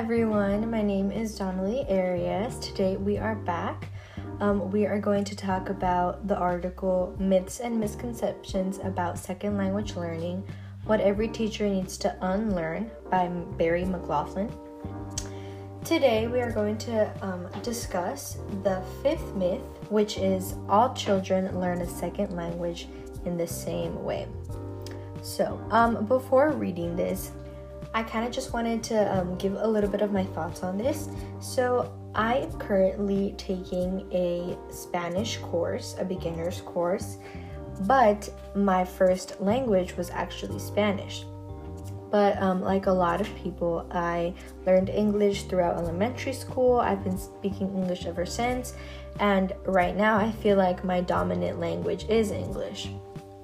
everyone. My name is Donnelly Arias. Today we are back. Um, we are going to talk about the article Myths and Misconceptions About Second Language Learning What Every Teacher Needs to Unlearn by Barry McLaughlin. Today we are going to um, discuss the fifth myth, which is all children learn a second language in the same way. So, um, before reading this, I kind of just wanted to um, give a little bit of my thoughts on this. So, I am currently taking a Spanish course, a beginner's course, but my first language was actually Spanish. But um, like a lot of people, I learned English throughout elementary school. I've been speaking English ever since, and right now I feel like my dominant language is English.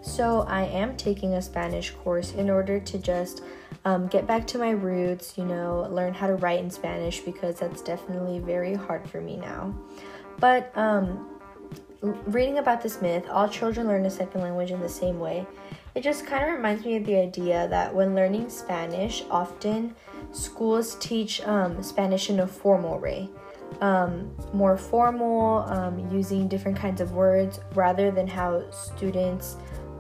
So I am taking a Spanish course in order to just um, get back to my roots, you know, learn how to write in Spanish because that's definitely very hard for me now. But um, reading about this myth, all children learn a second language in the same way, it just kind of reminds me of the idea that when learning Spanish, often schools teach um, Spanish in a formal way. Um, more formal, um, using different kinds of words rather than how students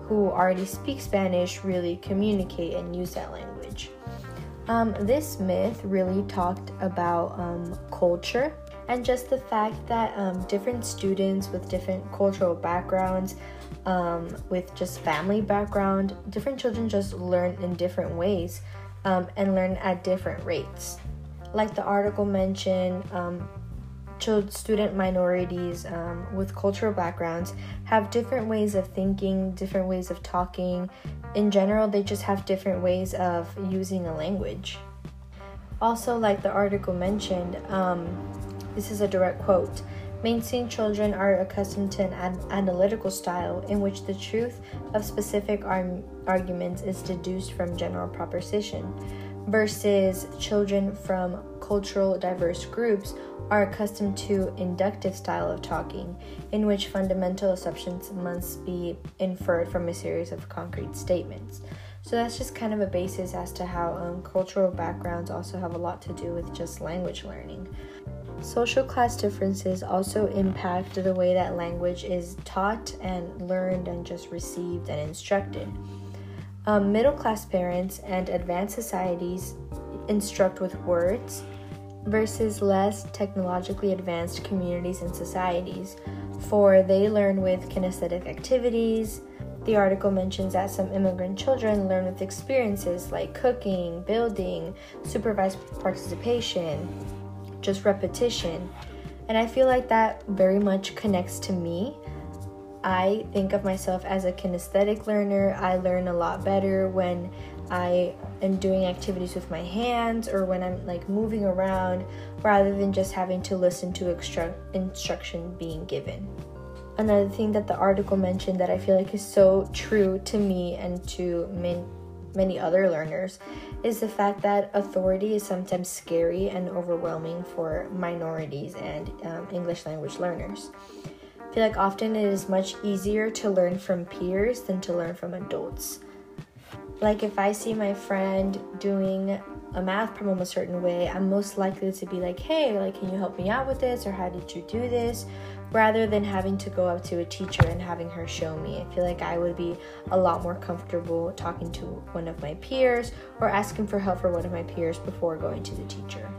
who already speak Spanish really communicate and use that language. Um, this myth really talked about um, culture and just the fact that um, different students with different cultural backgrounds, um, with just family background, different children just learn in different ways um, and learn at different rates. Like the article mentioned, um, student minorities um, with cultural backgrounds have different ways of thinking, different ways of talking. In general, they just have different ways of using a language. Also, like the article mentioned, um, this is a direct quote. Mainstream children are accustomed to an ad- analytical style in which the truth of specific ar- arguments is deduced from general proposition, versus children from cultural diverse groups are accustomed to inductive style of talking in which fundamental assumptions must be inferred from a series of concrete statements. So that's just kind of a basis as to how um, cultural backgrounds also have a lot to do with just language learning. Social class differences also impact the way that language is taught and learned and just received and instructed um, middle class parents and advanced societies instruct with words versus less technologically advanced communities and societies, for they learn with kinesthetic activities. The article mentions that some immigrant children learn with experiences like cooking, building, supervised participation, just repetition. And I feel like that very much connects to me. I think of myself as a kinesthetic learner. I learn a lot better when I am doing activities with my hands or when I'm like moving around rather than just having to listen to extra- instruction being given. Another thing that the article mentioned that I feel like is so true to me and to many other learners is the fact that authority is sometimes scary and overwhelming for minorities and um, English language learners. Feel like often it is much easier to learn from peers than to learn from adults. Like if I see my friend doing a math problem a certain way, I'm most likely to be like, hey, like, can you help me out with this? Or how did you do this? Rather than having to go up to a teacher and having her show me. I feel like I would be a lot more comfortable talking to one of my peers or asking for help for one of my peers before going to the teacher.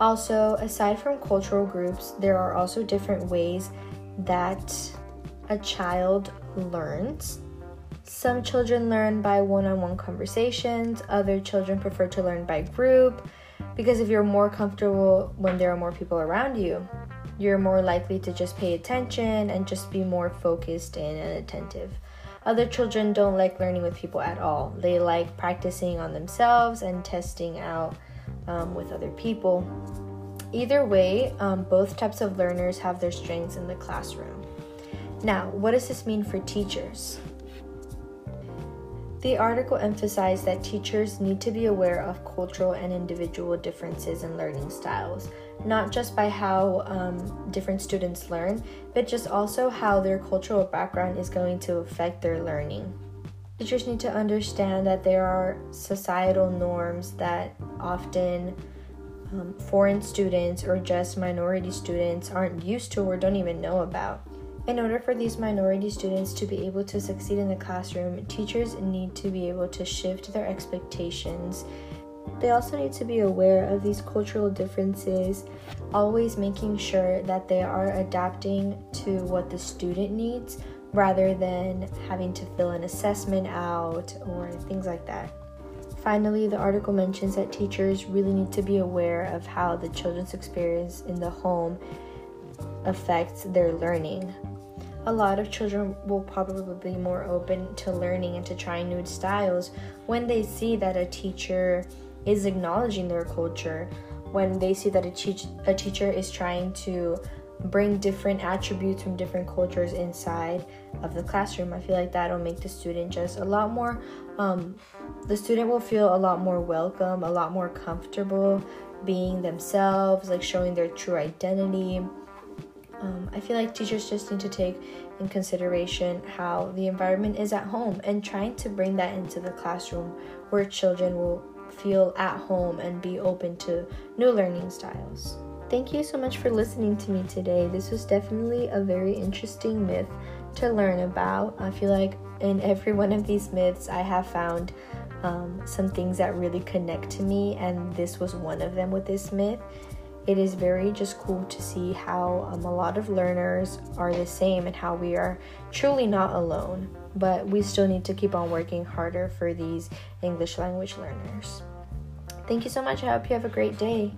Also, aside from cultural groups, there are also different ways that a child learns some children learn by one on one conversations, other children prefer to learn by group because if you're more comfortable when there are more people around you, you're more likely to just pay attention and just be more focused and attentive. Other children don't like learning with people at all. They like practicing on themselves and testing out um, with other people. Either way, um, both types of learners have their strengths in the classroom. Now, what does this mean for teachers? The article emphasized that teachers need to be aware of cultural and individual differences in learning styles, not just by how um, different students learn, but just also how their cultural background is going to affect their learning. Teachers need to understand that there are societal norms that often um, foreign students or just minority students aren't used to or don't even know about. In order for these minority students to be able to succeed in the classroom, teachers need to be able to shift their expectations. They also need to be aware of these cultural differences, always making sure that they are adapting to what the student needs rather than having to fill an assessment out or things like that. Finally, the article mentions that teachers really need to be aware of how the children's experience in the home affects their learning. A lot of children will probably be more open to learning and to trying new styles when they see that a teacher is acknowledging their culture, when they see that a, teach- a teacher is trying to bring different attributes from different cultures inside of the classroom. I feel like that'll make the student just a lot more, um, the student will feel a lot more welcome, a lot more comfortable being themselves, like showing their true identity. Um, I feel like teachers just need to take in consideration how the environment is at home and trying to bring that into the classroom where children will feel at home and be open to new learning styles. Thank you so much for listening to me today. This was definitely a very interesting myth to learn about. I feel like in every one of these myths, I have found um, some things that really connect to me, and this was one of them with this myth. It is very just cool to see how um, a lot of learners are the same and how we are truly not alone, but we still need to keep on working harder for these English language learners. Thank you so much. I hope you have a great day.